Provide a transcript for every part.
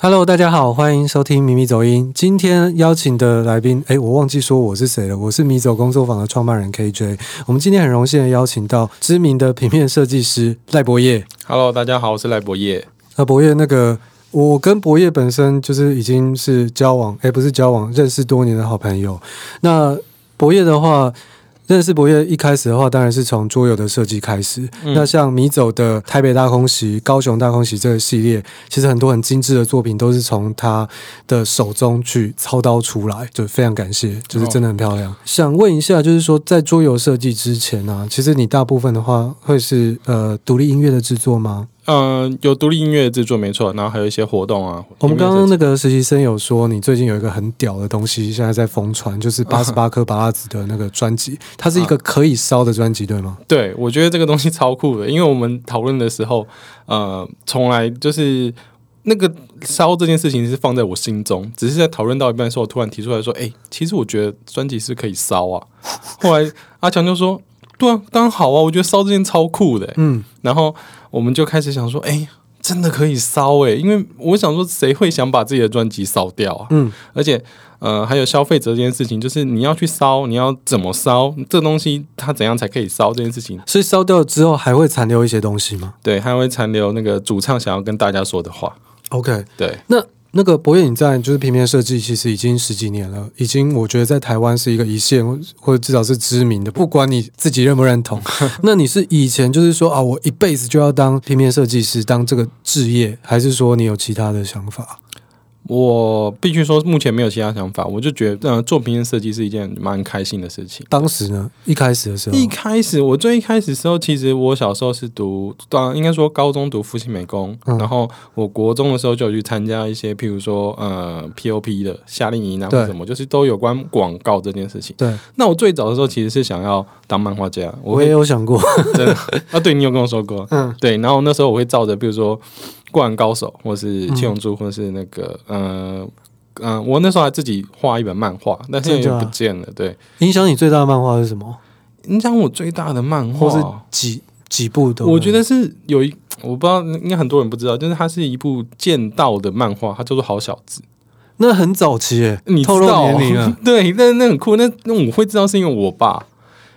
Hello，大家好，欢迎收听米米走音。今天邀请的来宾，哎，我忘记说我是谁了。我是米走工作坊的创办人 KJ。我们今天很荣幸的邀请到知名的平面设计师赖博业。Hello，大家好，我是赖博业。那博业，那个我跟博业本身就是已经是交往，哎，不是交往，认识多年的好朋友。那博业的话。认识博越一开始的话，当然是从桌游的设计开始。嗯、那像米走的台北大空袭、高雄大空袭这个系列，其实很多很精致的作品都是从他的手中去操刀出来，就非常感谢，就是真的很漂亮。哦、想问一下，就是说在桌游设计之前呢、啊，其实你大部分的话会是呃独立音乐的制作吗？嗯，有独立音乐制作没错，然后还有一些活动啊。我们刚刚那个实习生有说，你最近有一个很屌的东西，现在在疯传，就是八十八颗巴拉子的那个专辑，它是一个可以烧的专辑，对吗？对，我觉得这个东西超酷的，因为我们讨论的时候，呃，从来就是那个烧这件事情是放在我心中，只是在讨论到一半的时候，我突然提出来说，哎、欸，其实我觉得专辑是可以烧啊。后来阿强就说。对啊，当然好啊！我觉得烧这件超酷的，欸，嗯，然后我们就开始想说，哎，真的可以烧哎，因为我想说，谁会想把自己的专辑烧掉啊？嗯，而且，呃，还有消费者这件事情，就是你要去烧，你要怎么烧？这东西它怎样才可以烧？这件事情，所以烧掉之后还会残留一些东西吗？对，还会残留那个主唱想要跟大家说的话。OK，对，那。那个博业，你在就是平面设计，其实已经十几年了，已经我觉得在台湾是一个一线，或者至少是知名的。不管你自己认不认同，那你是以前就是说啊，我一辈子就要当平面设计师，当这个职业，还是说你有其他的想法？我必须说，目前没有其他想法。我就觉得，呃，做平面设计是一件蛮开心的事情。当时呢，一开始的时候，一开始我最一开始的时候，其实我小时候是读，当应该说高中读复兴美工，嗯、然后我国中的时候就有去参加一些，譬如说呃 POP 的夏令营啊，或什么，就是都有关广告这件事情。对，那我最早的时候其实是想要当漫画家，我也有想过，真的啊，对你有跟我说过，嗯，对，然后那时候我会照着，比如说。灌篮高手，或是七龙珠，或是那个，嗯嗯、呃呃，我那时候还自己画一本漫画，但是就不见了。对，影响你最大的漫画是什么？影响我最大的漫画，或是几几部的？我觉得是有一，我不知道，应该很多人不知道，就是它是一部剑道的漫画，它叫做《好小子》。那很早期诶，你透露年龄了？对，那那很酷。那那我会知道是因为我爸，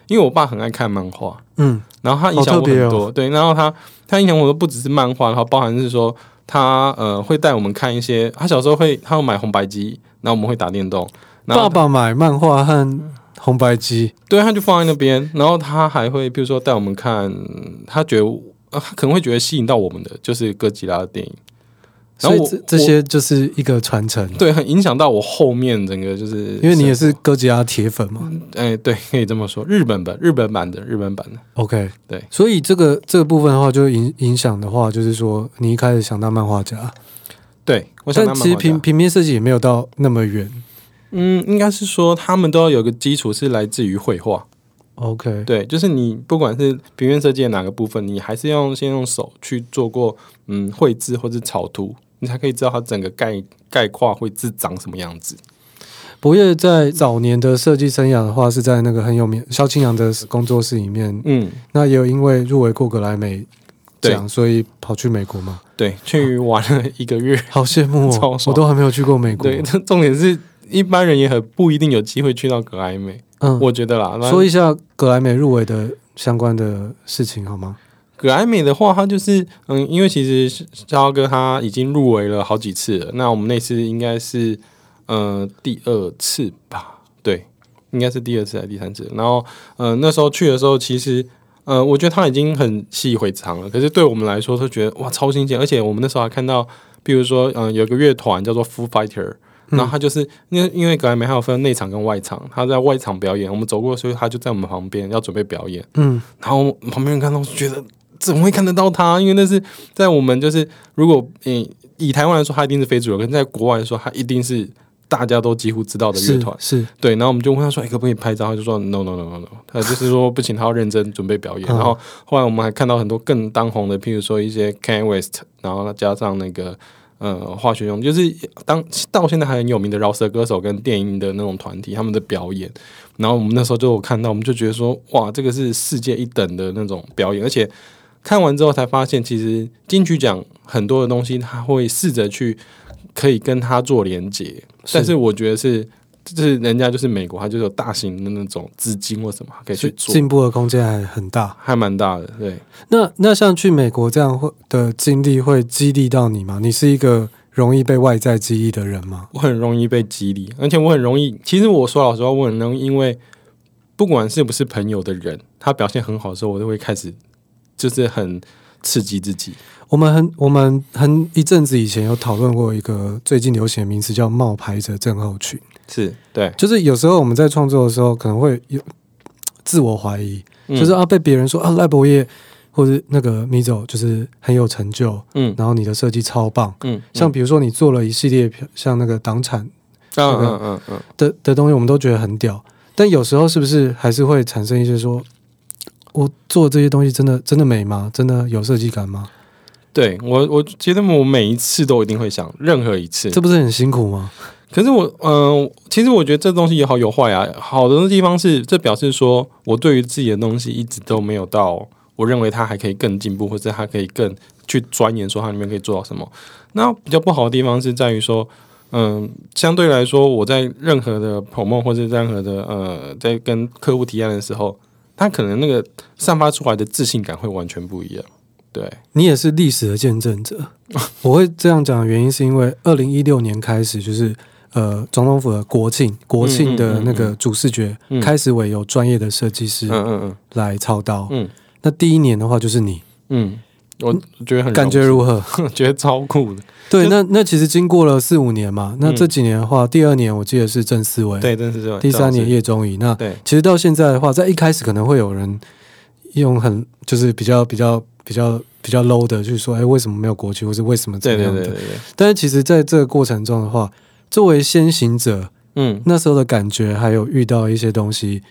因为我爸很爱看漫画，嗯，然后他影响我很多。哦、对，然后他。他影响我的不只是漫画，然后包含是说他呃会带我们看一些，他小时候会他会买红白机，然后我们会打电动。爸爸买漫画和红白机，对，他就放在那边。然后他还会比如说带我们看，他觉得他可能会觉得吸引到我们的就是哥吉拉的电影。然后我所以这这些就是一个传承，对，很影响到我后面整个就是，因为你也是哥吉拉铁粉嘛，哎、欸，对，可以这么说，日本版、日本版的、日本版的，OK，对，所以这个这个部分的话，就影影响的话，就是说你一开始想当漫画家，对，我想其实平平面设计也没有到那么远，嗯，应该是说他们都要有个基础是来自于绘画，OK，对，就是你不管是平面设计的哪个部分，你还是要先用手去做过，嗯，绘制或者草图。你才可以知道它整个概概况会是长什么样子。博越在早年的设计生涯的话，是在那个很有名萧清扬的工作室里面。嗯，那也有因为入围过格莱美奖，对所以跑去美国嘛。对，去玩了一个月，好羡慕哦！我都还没有去过美国。对，重点是一般人也很不一定有机会去到格莱美。嗯，我觉得啦，说一下格莱美入围的相关的事情好吗？格莱美的话，他就是嗯，因为其实肖哥他已经入围了好几次了。那我们那次应该是呃第二次吧？对，应该是第二次还是第三次？然后呃那时候去的时候，其实呃我觉得他已经很习以为常了。可是对我们来说，他觉得哇超新鲜。而且我们那时候还看到，比如说嗯、呃、有个乐团叫做 Foo Fighter，然后他就是因为因为格莱美还有分内场跟外场，他在外场表演，我们走过的时候，他就在我们旁边要准备表演。嗯，然后旁边人看到觉得。怎么会看得到他？因为那是在我们就是，如果嗯以台湾来说，他一定是非主流；可是在国外来说，他一定是大家都几乎知道的乐团。是，是对。然后我们就问他说：“哎，可不可以拍照？”他就说：“No No No No No。”他就是说不行，他要认真准备表演。然后后来我们还看到很多更当红的，譬如说一些 Kanye West，然后加上那个呃化学用，就是当到现在还很有名的饶舌歌手跟电音的那种团体，他们的表演。然后我们那时候就有看到，我们就觉得说：“哇，这个是世界一等的那种表演，而且。”看完之后才发现，其实金曲奖很多的东西，他会试着去可以跟他做连接，但是我觉得是。就是人家就是美国，它就是有大型的那种资金或什么可以去做，进步的空间还很大，还蛮大的。对，那那像去美国这样会的经历会激励到你吗？你是一个容易被外在激励的人吗？我很容易被激励，而且我很容易。其实我说老实话，我很容易，因为不管是不是朋友的人，他表现很好的时候，我都会开始就是很刺激自己。我们很我们很一阵子以前有讨论过一个最近流行的名词，叫冒牌者症候群。是对，就是有时候我们在创作的时候，可能会有自我怀疑，嗯、就是啊，被别人说啊，赖伯业或者那个米走就是很有成就，嗯，然后你的设计超棒，嗯，嗯。像比如说你做了一系列像那个党产，嗯嗯嗯嗯。的的东西，我们都觉得很屌，但有时候是不是还是会产生一些说，我做这些东西真的真的美吗？真的有设计感吗？对我，我觉得我每一次都一定会想，任何一次，这不是很辛苦吗？可是我，嗯、呃，其实我觉得这东西有好有坏啊。好的地方是，这表示说我对于自己的东西一直都没有到，我认为它还可以更进步，或者它可以更去钻研，说它里面可以做到什么。那比较不好的地方是在于说，嗯、呃，相对来说，我在任何的 promote 或者任何的呃，在跟客户提案的时候，他可能那个散发出来的自信感会完全不一样。对，你也是历史的见证者。我会这样讲的原因是因为二零一六年开始就是。呃，总统府的国庆，国庆的那个主视觉开始为有专业的设计师，来操刀。嗯，那第一年的话就是你，嗯，我觉得很感觉如何？觉得超酷的。对，那那其实经过了四五年嘛，那这几年的话，第二年我记得是郑思维，对，郑思维。第三年叶中仪，那对，其实到现在的话，在一开始可能会有人用很就是比较比较比较比较 low 的就是说，哎，为什么没有国旗，或是为什么这样的？对对对对。但是其实在这个过程中的话。作为先行者，嗯，那时候的感觉，还有遇到一些东西，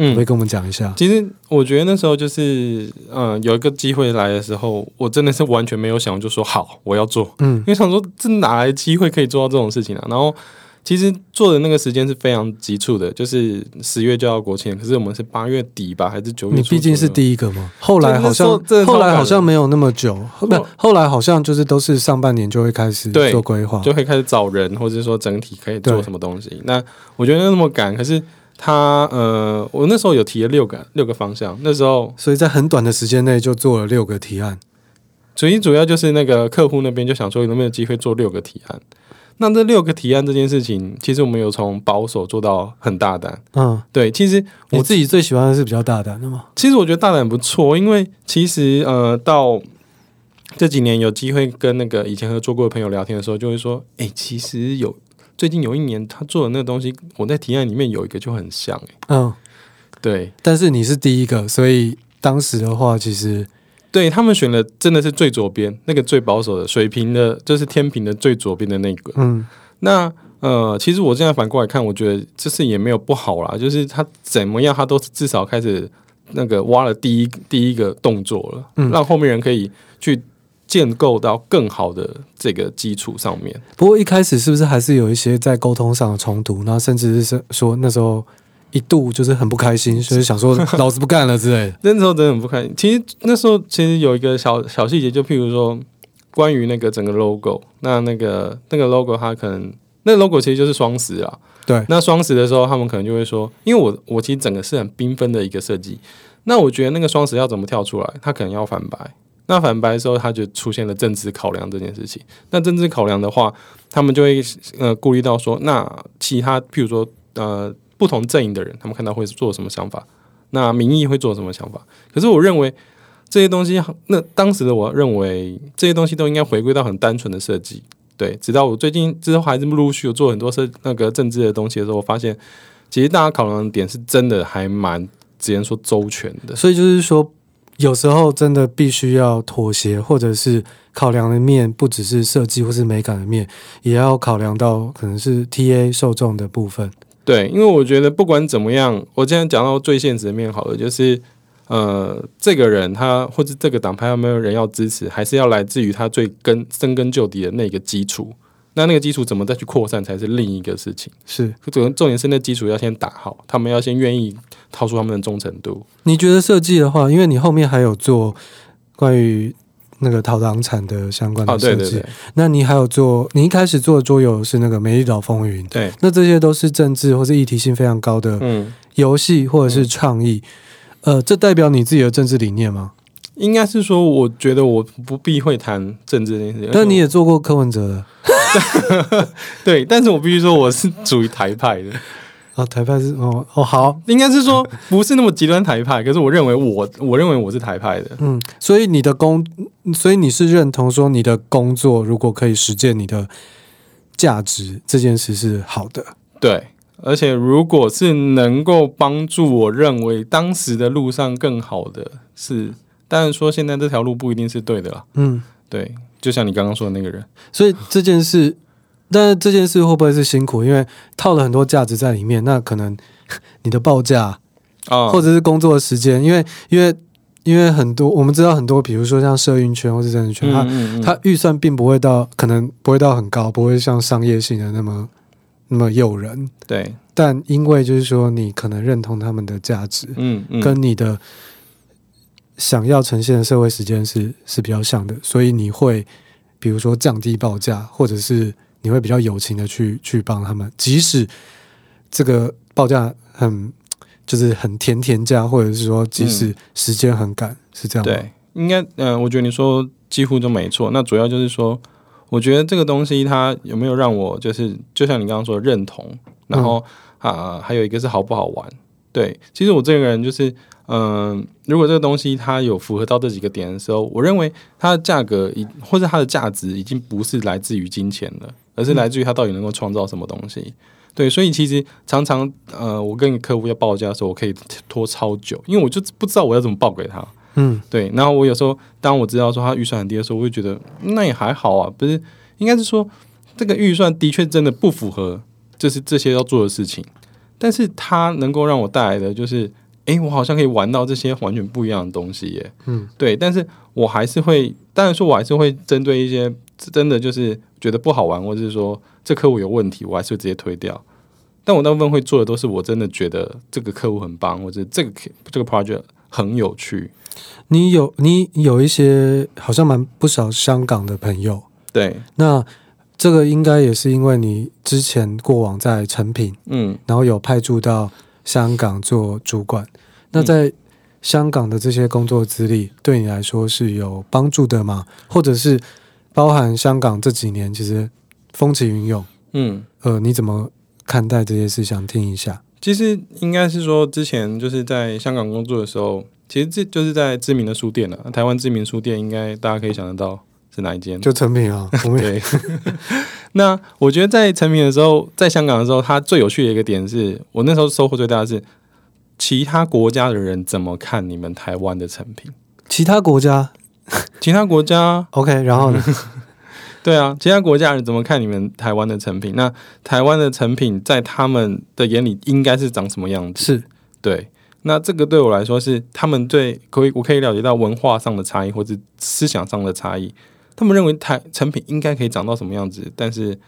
嗯，可以跟我们讲一下。其实我觉得那时候就是，嗯、呃，有一个机会来的时候，我真的是完全没有想，就说好，我要做，嗯，因为想说这哪来机会可以做到这种事情啊？然后。其实做的那个时间是非常急促的，就是十月就要国庆，可是我们是八月底吧，还是九月？你毕竟是第一个嘛，后来好像后来好像没有那么久，后不后来好像就是都是上半年就会开始做规划，就会开始找人，或者说整体可以做什么东西。那我觉得那么赶，可是他呃，我那时候有提了六个六个方向，那时候所以在很短的时间内就做了六个提案，所以主要就是那个客户那边就想说有没有机会做六个提案。那这六个提案这件事情，其实我们有从保守做到很大胆。嗯，对，其实我自己最喜欢的是比较大胆的嘛。其实我觉得大胆不错，因为其实呃，到这几年有机会跟那个以前合作过的朋友聊天的时候，就会说，哎、欸，其实有最近有一年他做的那个东西，我在提案里面有一个就很像、欸。嗯，对。但是你是第一个，所以当时的话，其实。对，他们选的真的是最左边那个最保守的水平的，就是天平的最左边的那个。嗯，那呃，其实我现在反过来看，我觉得这次也没有不好啦，就是他怎么样，他都至少开始那个挖了第一第一个动作了，嗯，让后面人可以去建构到更好的这个基础上面。不过一开始是不是还是有一些在沟通上的冲突？然后甚至是说那时候。一度就是很不开心，所 以想说老子不干了之类的。那时候真的很不开心。其实那时候其实有一个小小细节，就譬如说关于那个整个 logo，那那个那个 logo 它可能那 logo 其实就是双十啊。对。那双十的时候，他们可能就会说，因为我我其实整个是很缤纷的一个设计。那我觉得那个双十要怎么跳出来？它可能要反白。那反白的时候，他就出现了政治考量这件事情。那政治考量的话，他们就会呃顾虑到说，那其他譬如说呃。不同阵营的人，他们看到会做什么想法？那民意会做什么想法？可是我认为这些东西，那当时的我认为这些东西都应该回归到很单纯的设计。对，直到我最近之后还是陆续有做很多设那个政治的东西的时候，我发现其实大家考量的点是真的还蛮直接说周全的。所以就是说，有时候真的必须要妥协，或者是考量的面不只是设计或是美感的面，也要考量到可能是 TA 受众的部分。对，因为我觉得不管怎么样，我今天讲到最现实的面好了，就是呃，这个人他或者这个党派有没有人要支持，还是要来自于他最根深根究底的那个基础。那那个基础怎么再去扩散，才是另一个事情。是，重重点是那基础要先打好，他们要先愿意掏出他们的忠诚度。你觉得设计的话，因为你后面还有做关于那个逃党产的相关的设计。哦，对对对。那你还有做，你一开始做的桌游是那个《美丽岛风云》。对。那这些都是政治或是议题性非常高的游戏或者是创意。嗯、呃，这代表你自己的政治理念吗？应该是说，我觉得我不必会谈政治这件事情。但你也做过柯文哲的。对，但是我必须说，我是属于台派的。哦，台派是哦哦好，应该是说不是那么极端台派，可是我认为我我认为我是台派的。嗯，所以你的工，所以你是认同说你的工作如果可以实践你的价值，这件事是好的。对，而且如果是能够帮助我认为当时的路上更好的是，当然说现在这条路不一定是对的啦。嗯，对，就像你刚刚说的那个人，所以这件事。但是这件事会不会是辛苦？因为套了很多价值在里面，那可能 你的报价啊，或者是工作的时间，因为因为因为很多我们知道很多，比如说像社运圈或是政治圈，它它预算并不会到，可能不会到很高，不会像商业性的那么那么诱人。对，但因为就是说你可能认同他们的价值，嗯，跟你的想要呈现的社会时间是是比较像的，所以你会比如说降低报价，或者是。你会比较友情的去去帮他们，即使这个报价很就是很甜甜价，或者是说即使时间很赶，嗯、是这样吗？对，应该嗯、呃，我觉得你说几乎都没错。那主要就是说，我觉得这个东西它有没有让我就是就像你刚刚说的认同，然后、嗯、啊还有一个是好不好玩。对，其实我这个人就是。嗯，如果这个东西它有符合到这几个点的时候，我认为它的价格已或者它的价值已经不是来自于金钱了，而是来自于它到底能够创造什么东西。对，所以其实常常呃，我跟客户要报价的时候，我可以拖超久，因为我就不知道我要怎么报给他。嗯，对。然后我有时候当我知道说他预算很低的时候，我会觉得那也还好啊，不是？应该是说这个预算的确真的不符合，就是这些要做的事情，但是它能够让我带来的就是。哎、欸，我好像可以玩到这些完全不一样的东西耶。嗯，对，但是我还是会，当然说，我还是会针对一些真的就是觉得不好玩，或者是说这客户有问题，我还是会直接推掉。但我大部分会做的都是我真的觉得这个客户很棒，或者这个这个 project 很有趣。你有你有一些好像蛮不少香港的朋友，对，那这个应该也是因为你之前过往在成品，嗯，然后有派驻到。香港做主管，那在香港的这些工作资历对你来说是有帮助的吗？或者是包含香港这几年其实风起云涌，嗯，呃，你怎么看待这些事？想听一下。其实应该是说，之前就是在香港工作的时候，其实这就是在知名的书店了。台湾知名书店，应该大家可以想得到是哪一间？就成品啊。对。那我觉得在成品的时候，在香港的时候，它最有趣的一个点是，我那时候收获最大的是，其他国家的人怎么看你们台湾的成品？其他国家，其他国家，OK，然后呢？对啊，其他国家人怎么看你们台湾的成品？那台湾的成品在他们的眼里应该是长什么样子？是对。那这个对我来说是他们对可以，我可以了解到文化上的差异，或者思想上的差异。他们认为台成品应该可以长到什么样子，但是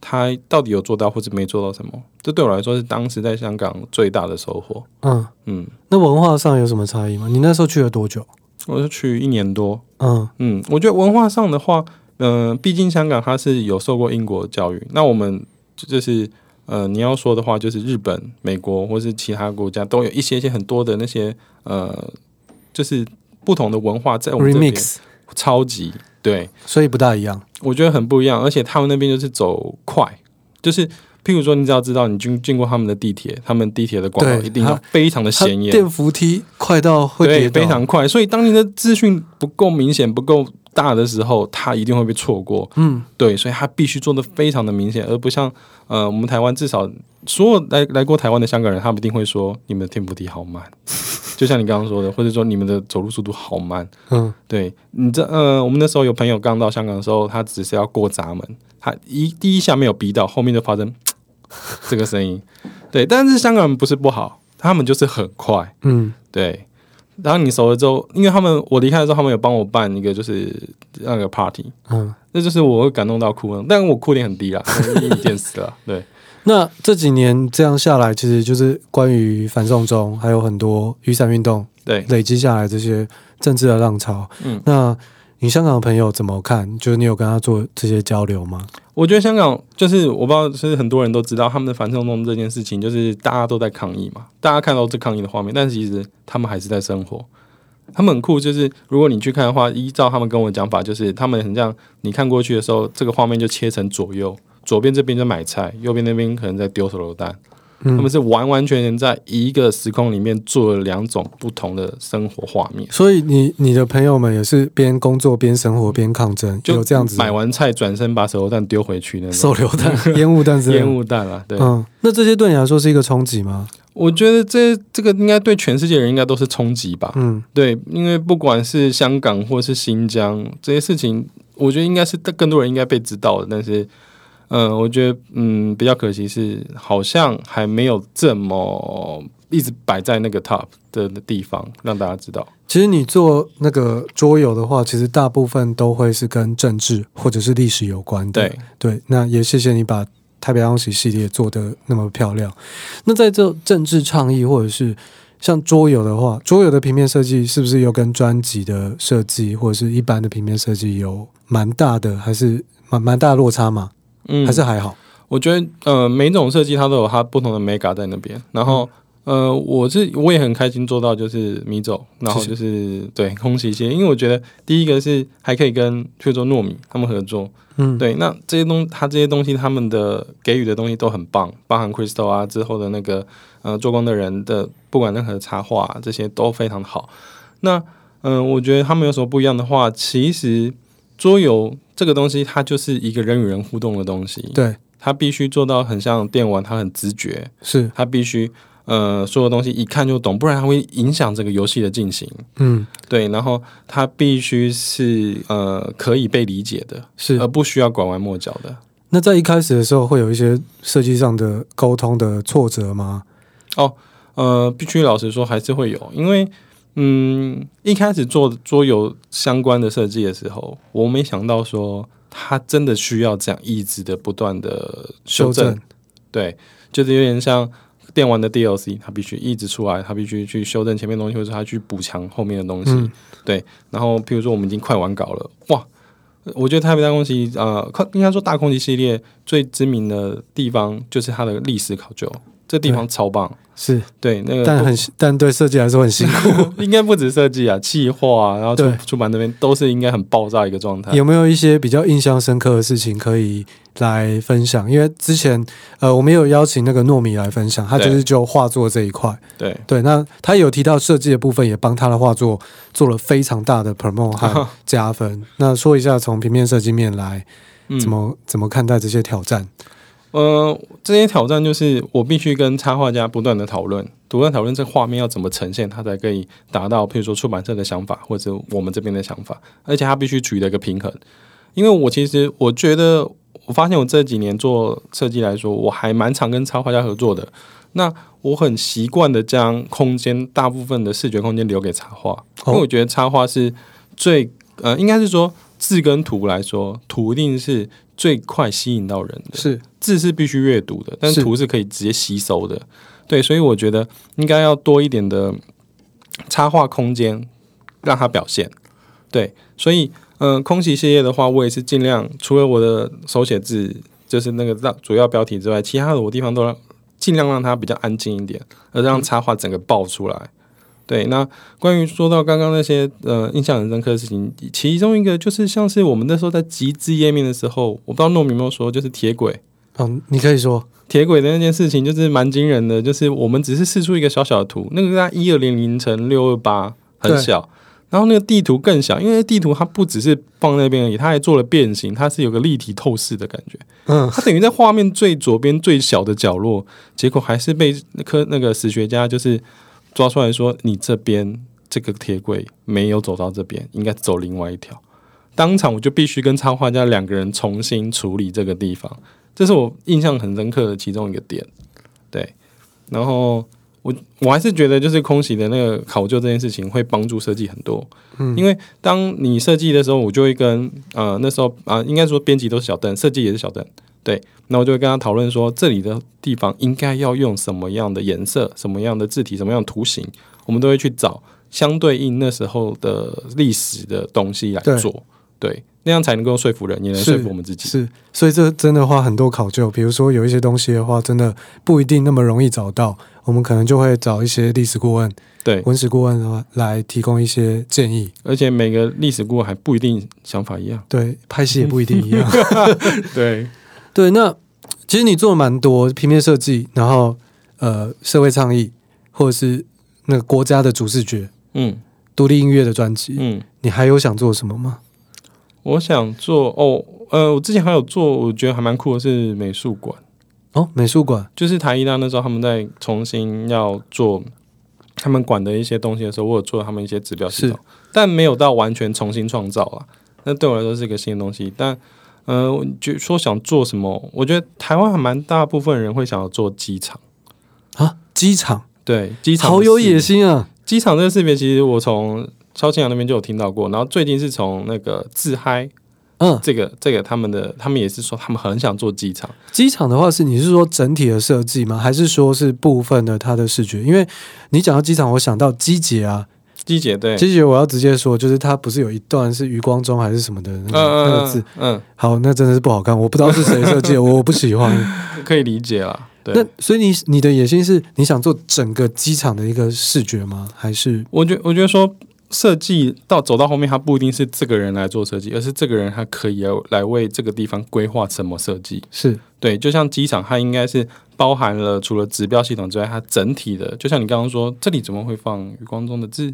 他到底有做到或者没做到什么？这对我来说是当时在香港最大的收获。嗯嗯，那文化上有什么差异吗？你那时候去了多久？我是去一年多。嗯嗯，我觉得文化上的话，嗯、呃，毕竟香港它是有受过英国教育，那我们就是呃，你要说的话，就是日本、美国或是其他国家都有一些些很多的那些呃，就是不同的文化在我们这边 Remix 超级。对，所以不大一样，我觉得很不一样，而且他们那边就是走快，就是譬如说，你只要知道你经经过他们的地铁，他们地铁的广告一定要非常的显眼，电扶梯快到会跌，非常快，所以当你的资讯不够明显、不够大的时候，它一定会被错过。嗯，对，所以它必须做的非常的明显，而不像呃，我们台湾至少所有来来过台湾的香港人，他们一定会说你们的天扶梯好慢。就像你刚刚说的，或者说你们的走路速度好慢，嗯，对你这呃，我们那时候有朋友刚到香港的时候，他只是要过闸门，他一第一下没有逼到，后面就发生 这个声音，对，但是香港人不是不好，他们就是很快，嗯，对。然后你熟了之后，因为他们我离开的时候，他们有帮我办一个就是那个 party，嗯，那就是我会感动到哭，但我哭点很低啦，一点死了，对。那这几年这样下来，其实就是关于反送中，还有很多雨伞运动，对，累积下来这些政治的浪潮。嗯，那你香港的朋友怎么看？就是你有跟他做这些交流吗？我觉得香港就是我不知道，是很多人都知道他们的反送中这件事情，就是大家都在抗议嘛，大家看到这抗议的画面，但是其实他们还是在生活。他们很酷，就是如果你去看的话，依照他们跟我讲法，就是他们很像你看过去的时候，这个画面就切成左右，左边这边在买菜，右边那边可能在丢手榴弹。他们是完完全全在一个时空里面做了两种不同的生活画面，所以你你的朋友们也是边工作边生活边抗争，就这样子。买完菜转身把手榴弹丢回去那种。手榴弹、烟雾弹、烟雾弹啊，对，嗯，那这些对你来说是一个冲击吗？我觉得这这个应该对全世界人应该都是冲击吧，嗯，对，因为不管是香港或是新疆这些事情，我觉得应该是更多人应该被知道的，但是。嗯，我觉得嗯比较可惜是，好像还没有这么一直摆在那个 top 的地方让大家知道。其实你做那个桌游的话，其实大部分都会是跟政治或者是历史有关的。对对，那也谢谢你把太平洋史系列做得那么漂亮。那在这政治倡议或者是像桌游的话，桌游的平面设计是不是又跟专辑的设计或者是一般的平面设计有蛮大的，还是蛮蛮大的落差吗？嗯，还是还好。我觉得，呃，每种设计它都有它不同的美感在那边。然后，嗯、呃，我是我也很开心做到就是米走，然后就是对空袭系列，因为我觉得第一个是还可以跟譬如说糯米他们合作，嗯，对，那这些东他这些东西他们的给予的东西都很棒，包含 Crystal 啊之后的那个呃做工的人的不管任何插画、啊、这些都非常的好。那嗯、呃，我觉得他们有什么不一样的话，其实桌游。这个东西它就是一个人与人互动的东西，对，它必须做到很像电玩，它很直觉，是它必须呃所有东西一看就懂，不然它会影响这个游戏的进行，嗯，对，然后它必须是呃可以被理解的，是而不需要拐弯抹角的。那在一开始的时候会有一些设计上的沟通的挫折吗？哦，呃，必须老实说还是会有，因为。嗯，一开始做桌游相关的设计的时候，我没想到说它真的需要这样一直的不断的修正，修正对，就是有点像电玩的 DLC，它必须一直出来，它必须去修正前面的东西，或者它去补强后面的东西，嗯、对。然后，譬如说我们已经快完稿了，哇，我觉得太平大空袭，呃，应该说大空袭系列最知名的地方就是它的历史考究。这地方超棒，是对那个，但很但对设计来说很辛苦，应该不止设计啊，企划啊，然后出出版那边都是应该很爆炸一个状态。有没有一些比较印象深刻的事情可以来分享？因为之前呃，我们有邀请那个糯米来分享，他就是就画作这一块，对对，那他有提到设计的部分，也帮他的画作做了非常大的 promote 和 加分。那说一下从平面设计面来，怎么、嗯、怎么看待这些挑战？呃，这些挑战就是我必须跟插画家不断的讨论，不断讨论这画面要怎么呈现，它才可以达到，譬如说出版社的想法或者我们这边的想法，而且它必须取得一个平衡。因为我其实我觉得，我发现我这几年做设计来说，我还蛮常跟插画家合作的。那我很习惯的将空间大部分的视觉空间留给插画，因为我觉得插画是最呃，应该是说字跟图来说，图一定是。最快吸引到人的是字是必须阅读的，但是图是可以直接吸收的。对，所以我觉得应该要多一点的插画空间，让它表现。对，所以嗯、呃，空袭系列的话，我也是尽量除了我的手写字，就是那个主要标题之外，其他的我地方都让尽量让它比较安静一点，而让插画整个爆出来。嗯对，那关于说到刚刚那些呃印象很深刻的事情，其中一个就是像是我们那时候在集资页面的时候，我不知道糯米有没有说，就是铁轨。嗯，你可以说铁轨的那件事情就是蛮惊人的，就是我们只是试出一个小小的图，那个在一二零零乘六二八很小，然后那个地图更小，因为地图它不只是放那边而已，它还做了变形，它是有个立体透视的感觉。嗯，它等于在画面最左边最小的角落，结果还是被那科那个史学家就是。抓出来说，你这边这个铁轨没有走到这边，应该走另外一条。当场我就必须跟插画家两个人重新处理这个地方，这是我印象很深刻的其中一个点。对，然后我我还是觉得，就是空袭的那个考究这件事情会帮助设计很多。嗯，因为当你设计的时候，我就会跟呃那时候啊、呃，应该说编辑都是小邓，设计也是小邓。对，那我就会跟他讨论说，这里的地方应该要用什么样的颜色、什么样的字体、什么样的图形，我们都会去找相对应那时候的历史的东西来做。对，那样才能够说服人，也能说服我们自己。是，是，所以这真的花很多考究。比如说有一些东西的话，真的不一定那么容易找到，我们可能就会找一些历史顾问，对，文史顾问的话来提供一些建议。而且每个历史顾问还不一定想法一样，对，拍戏也不一定一样。对，对，那其实你做了蛮多平面设计，然后呃，社会倡议，或者是那个国家的主视觉，嗯。独立音乐的专辑，嗯，你还有想做什么吗？我想做哦，呃，我之前还有做，我觉得还蛮酷的是美术馆哦，美术馆就是台艺大那时候他们在重新要做他们管的一些东西的时候，我有做他们一些指标系统，但没有到完全重新创造啊。那对我来说是一个新的东西，但呃，就说想做什么，我觉得台湾还蛮大部分人会想要做机场啊，机场对，机场好有野心啊。机场这个视频，其实我从萧清扬那边就有听到过，然后最近是从那个自嗨，嗯，这个这个他们的，他们也是说他们很想做机场。机场的话是你是说整体的设计吗？还是说是部分的它的视觉？因为你讲到机场，我想到机捷啊，机姐对，机姐我要直接说，就是他不是有一段是余光中还是什么的那个、嗯、那个字，嗯，好，那真的是不好看，我不知道是谁设计的，我不喜欢，可以理解啊。对那所以你你的野心是你想做整个机场的一个视觉吗？还是我觉我觉得说设计到走到后面，他不一定是这个人来做设计，而是这个人他可以来来为这个地方规划什么设计。是对，就像机场，它应该是包含了除了指标系统之外，它整体的，就像你刚刚说，这里怎么会放余光中的字？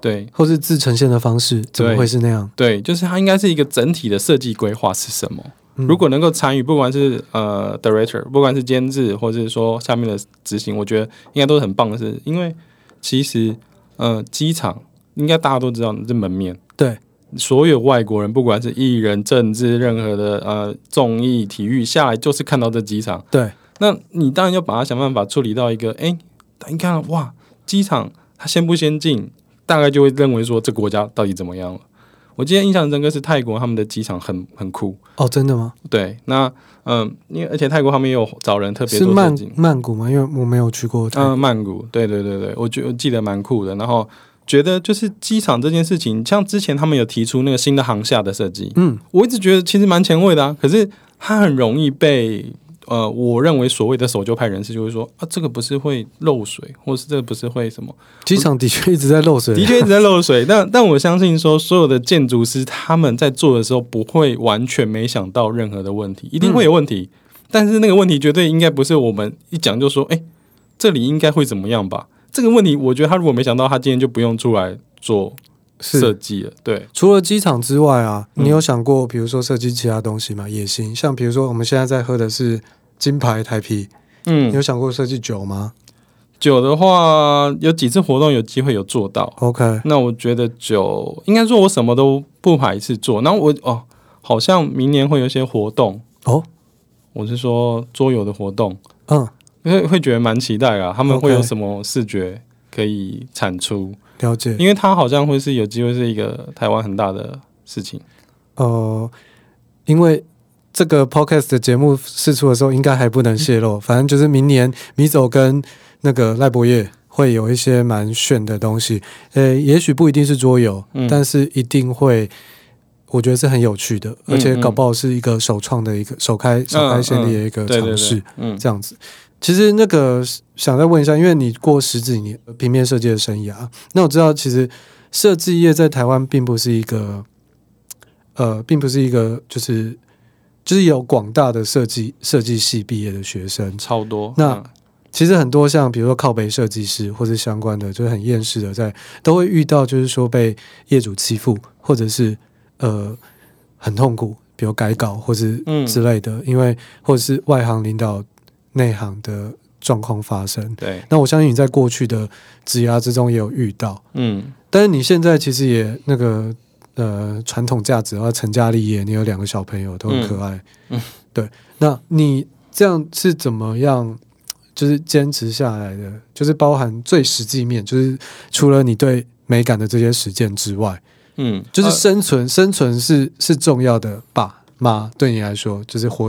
对，或是自呈现的方式怎么会是那样？对，就是它应该是一个整体的设计规划是什么？如果能够参与，不管是呃 director，不管是监制，或者是说下面的执行，我觉得应该都是很棒的事。因为其实呃机场应该大家都知道是门面，对所有外国人，不管是艺人、政治，任何的呃综艺、体育下来，就是看到这机场。对，那你当然要把它想办法处理到一个，哎，你看哇，机场它先不先进，大概就会认为说这国家到底怎么样了。我今天印象深刻是泰国他们的机场很很酷哦，真的吗？对，那嗯，因为而且泰国他们也有找人特别是曼曼谷吗？因为我没有去过。嗯，曼谷，对对对对，我觉我记得蛮酷的。然后觉得就是机场这件事情，像之前他们有提出那个新的航厦的设计，嗯，我一直觉得其实蛮前卫的啊，可是它很容易被。呃，我认为所谓的守旧派人士就会说啊，这个不是会漏水，或是这个不是会什么？机场的确一直在漏水，的确一直在漏水。但但我相信说，所有的建筑师他们在做的时候，不会完全没想到任何的问题，一定会有问题。嗯、但是那个问题绝对应该不是我们一讲就说，哎，这里应该会怎么样吧？这个问题，我觉得他如果没想到，他今天就不用出来做设计了。对，除了机场之外啊，你有想过，比如说设计其他东西吗？也行，像比如说我们现在在喝的是。金牌台啤，嗯，你有想过设计酒吗？酒的话，有几次活动有机会有做到。OK，那我觉得酒应该说，我什么都不排斥做。然后我哦，好像明年会有一些活动哦。我是说桌游的活动，嗯，因为会觉得蛮期待啊。他们会有什么视觉可以产出？了解，因为它好像会是有机会是一个台湾很大的事情。呃，因为。这个 podcast 的节目试出的时候，应该还不能泄露。反正就是明年米走跟那个赖博业会有一些蛮炫的东西。呃，也许不一定是桌游，嗯、但是一定会，我觉得是很有趣的，而且搞不好是一个首创的一个首开首开先例的一个尝试。嗯，这样子。其实那个想再问一下，因为你过十几年平面设计的生涯，那我知道其实设计业在台湾并不是一个，呃，并不是一个就是。就是有广大的设计设计系毕业的学生超多。那其实很多像比如说靠北设计师或者相关的，就是很厌世的，在都会遇到就是说被业主欺负，或者是呃很痛苦，比如改稿或者之类的，嗯、因为或者是外行领导内行的状况发生。对，那我相信你在过去的职涯之中也有遇到，嗯，但是你现在其实也那个。呃，传统价值，然后成家立业，你有两个小朋友都很可爱，嗯，嗯 对。那你这样是怎么样，就是坚持下来的？就是包含最实际面，就是除了你对美感的这些实践之外，嗯，就是生存，呃、生存是是重要的吧？妈，对你来说，就是活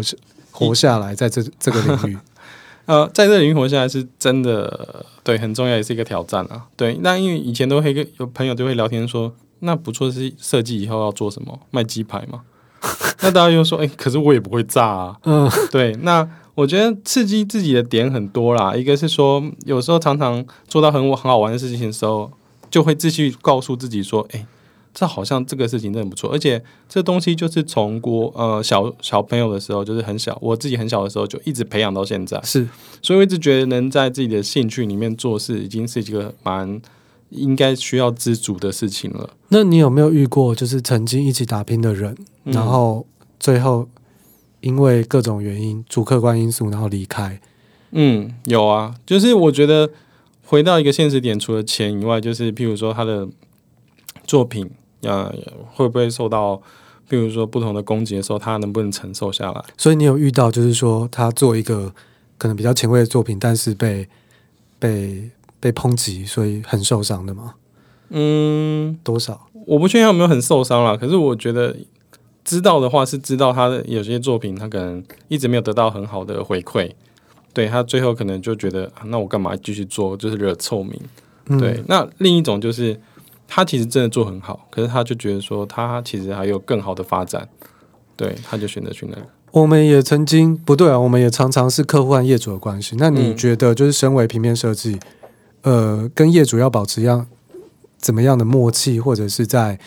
活下来，在这 这个领域，呃，在这个领域活下来是真的，对，很重要，也是一个挑战啊。对，那因为以前都会跟有朋友都会聊天说。那不错是设计以后要做什么？卖鸡排吗？那大家又说，哎、欸，可是我也不会炸啊。嗯，对。那我觉得刺激自己的点很多啦。一个是说，有时候常常做到很很好玩的事情的时候，就会继续告诉自己说，哎、欸，这好像这个事情真的不错。而且这东西就是从国呃小小朋友的时候，就是很小，我自己很小的时候就一直培养到现在。是，所以我一直觉得能在自己的兴趣里面做事，已经是一个蛮。应该需要知足的事情了。那你有没有遇过，就是曾经一起打拼的人，嗯、然后最后因为各种原因、主客观因素，然后离开？嗯，有啊。就是我觉得回到一个现实点，除了钱以外，就是譬如说他的作品，呃，会不会受到，譬如说不同的攻击的时候，他能不能承受下来？所以你有遇到，就是说他做一个可能比较前卫的作品，但是被被。被抨击，所以很受伤的吗？嗯，多少？我不确定有没有很受伤啦。可是我觉得知道的话是知道他的有些作品，他可能一直没有得到很好的回馈。对，他最后可能就觉得，啊、那我干嘛继续做？就是惹臭名。嗯、对，那另一种就是他其实真的做很好，可是他就觉得说他其实还有更好的发展。对，他就选择去那个。我们也曾经不对啊，我们也常常是客户和业主的关系。那你觉得，就是身为平面设计？嗯呃，跟业主要保持一样怎么样的默契，或者是在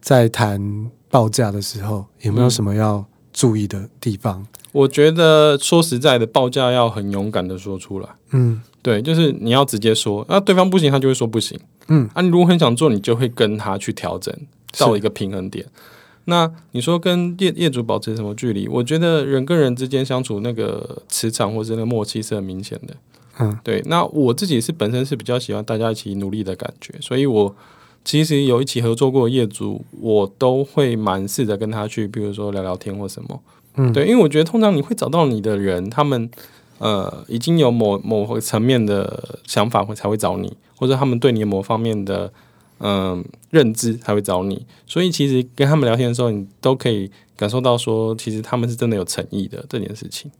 在谈报价的时候，有没有什么要注意的地方？嗯，我觉得说实在的，报价要很勇敢的说出来。嗯，对，就是你要直接说，那对方不行，他就会说不行。嗯，啊，你如果很想做，你就会跟他去调整，到一个平衡点。那你说跟业业主保持什么距离？我觉得人跟人之间相处那个磁场或者那个默契是很明显的。嗯，对，那我自己是本身是比较喜欢大家一起努力的感觉，所以我其实有一起合作过的业主，我都会蛮试着跟他去，比如说聊聊天或什么。嗯，对，因为我觉得通常你会找到你的人，他们呃已经有某某个层面的想法会才会找你，或者他们对你某方面的嗯、呃、认知才会找你，所以其实跟他们聊天的时候，你都可以感受到说，其实他们是真的有诚意的这件事情。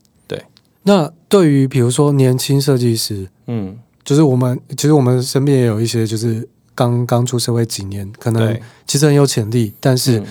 对。那对于比如说年轻设计师，嗯，就是我们其实我们身边也有一些，就是刚刚出社会几年，可能其实很有潜力，但是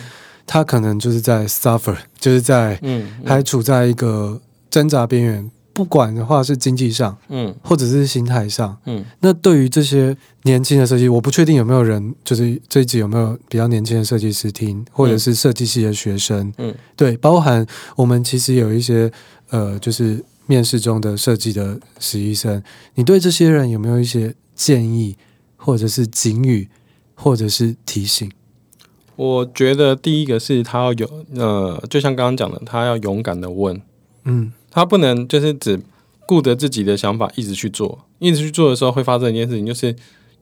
他可能就是在 suffer，就是在嗯，还处在一个挣扎边缘。不管的话是经济上，嗯，或者是心态上，嗯。那对于这些年轻的设计，我不确定有没有人，就是这一集有没有比较年轻的设计师听，或者是设计系的学生，嗯，对，包含我们其实有一些呃，就是。面试中的设计的实习生，你对这些人有没有一些建议，或者是警语，或者是提醒？我觉得第一个是他要有，呃，就像刚刚讲的，他要勇敢的问，嗯，他不能就是只顾着自己的想法一直去做，一直去做的时候会发生一件事情，就是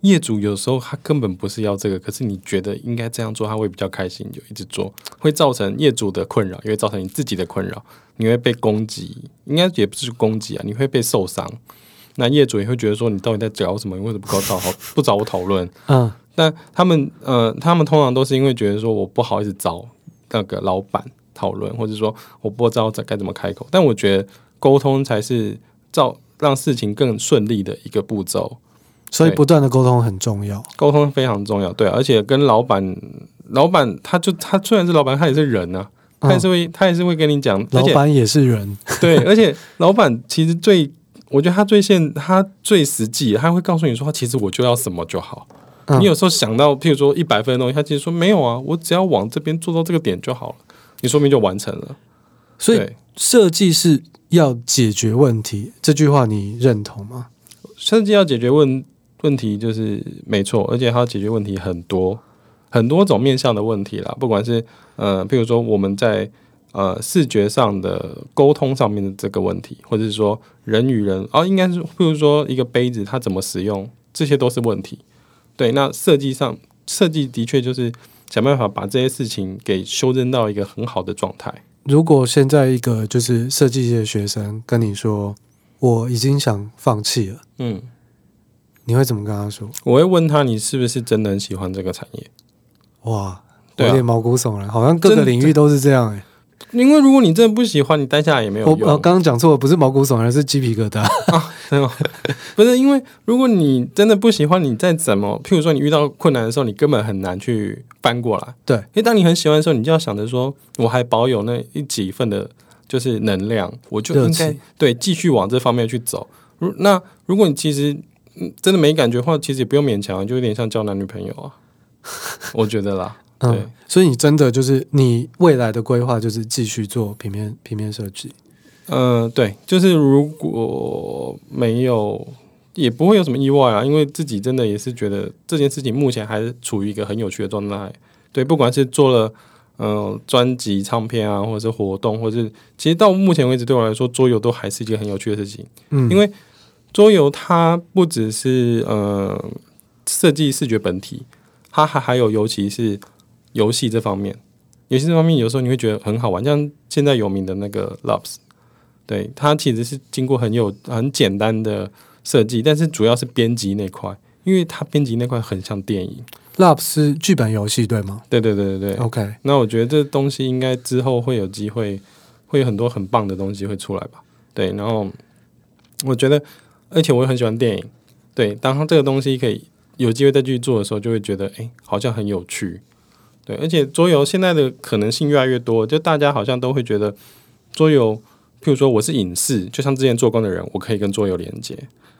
业主有时候他根本不是要这个，可是你觉得应该这样做，他会比较开心，就一直做，会造成业主的困扰，也会造成你自己的困扰。你会被攻击，应该也不是攻击啊，你会被受伤。那业主也会觉得说，你到底在搞什么？你为什么不跟我讨不找我讨论？嗯，但他们呃，他们通常都是因为觉得说我不好意思找那个老板讨论，或者说我不知道该怎么开口。但我觉得沟通才是造让事情更顺利的一个步骤。所以不断的沟通很重要，沟通非常重要。对，而且跟老板，老板他就他虽然是老板，他也是人啊。他也是会，他也是会跟你讲，老板也是人，对，而且老板其实最，我觉得他最现，他最实际，他会告诉你说，其实我就要什么就好。嗯、你有时候想到，譬如说一百分的东西，他其实说没有啊，我只要往这边做到这个点就好了，你说明就完成了。所以设计是要解决问题，这句话你认同吗？设计要解决问问题就是没错，而且它要解决问题很多。很多种面向的问题啦，不管是呃，譬如说我们在呃视觉上的沟通上面的这个问题，或者是说人与人，哦，应该是譬如说一个杯子它怎么使用，这些都是问题。对，那设计上设计的确就是想办法把这些事情给修正到一个很好的状态。如果现在一个就是设计系的学生跟你说，我已经想放弃了，嗯，你会怎么跟他说？我会问他，你是不是真的很喜欢这个产业？哇，有点毛骨悚然，啊、好像各个领域都是这样哎、欸。因为如果你真的不喜欢，你待下来也没有用。我刚刚讲错了，不是毛骨悚然，是鸡皮疙瘩 啊，真的吗？不是，因为如果你真的不喜欢，你再怎么，譬如说你遇到困难的时候，你根本很难去翻过来。对，因为当你很喜欢的时候，你就要想着说，我还保有那一几份的，就是能量，我就应该对继续往这方面去走。如那如果你其实真的没感觉的话，其实也不用勉强，就有点像交男女朋友啊，我觉得啦。对、嗯，所以你真的就是你未来的规划就是继续做平面平面设计。嗯、呃，对，就是如果没有，也不会有什么意外啊，因为自己真的也是觉得这件事情目前还是处于一个很有趣的状态。对，不管是做了嗯、呃、专辑唱片啊，或者是活动，或者是其实到目前为止对我来说，桌游都还是一件很有趣的事情。嗯，因为桌游它不只是呃设计视觉本体，它还还有尤其是。游戏这方面，游戏这方面有时候你会觉得很好玩，像现在有名的那个 Loves，对，它其实是经过很有很简单的设计，但是主要是编辑那块，因为它编辑那块很像电影。Lops 是剧本游戏对吗？对对对对对。OK，那我觉得这东西应该之后会有机会，会有很多很棒的东西会出来吧？对，然后我觉得，而且我也很喜欢电影，对，当它这个东西可以有机会再去做的时候，就会觉得哎，好像很有趣。对，而且桌游现在的可能性越来越多，就大家好像都会觉得桌游，譬如说我是影视，就像之前做工的人，我可以跟桌游连接，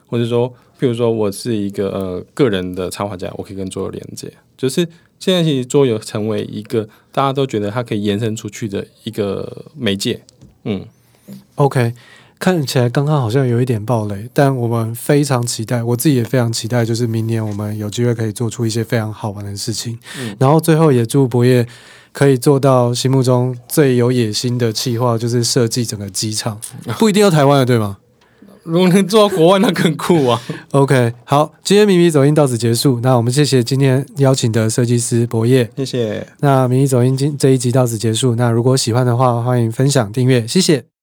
或者说，譬如说我是一个呃个人的插画家，我可以跟桌游连接，就是现在其实桌游成为一个大家都觉得它可以延伸出去的一个媒介，嗯，OK。看起来刚刚好像有一点暴雷，但我们非常期待，我自己也非常期待，就是明年我们有机会可以做出一些非常好玩的事情。嗯，然后最后也祝博业可以做到心目中最有野心的企划，就是设计整个机场，不一定要台湾的，对吗？如果能做到国外，那更酷啊！OK，好，今天迷迷走音到此结束。那我们谢谢今天邀请的设计师博业，谢谢。那迷迷走音今这一集到此结束。那如果喜欢的话，欢迎分享订阅，谢谢。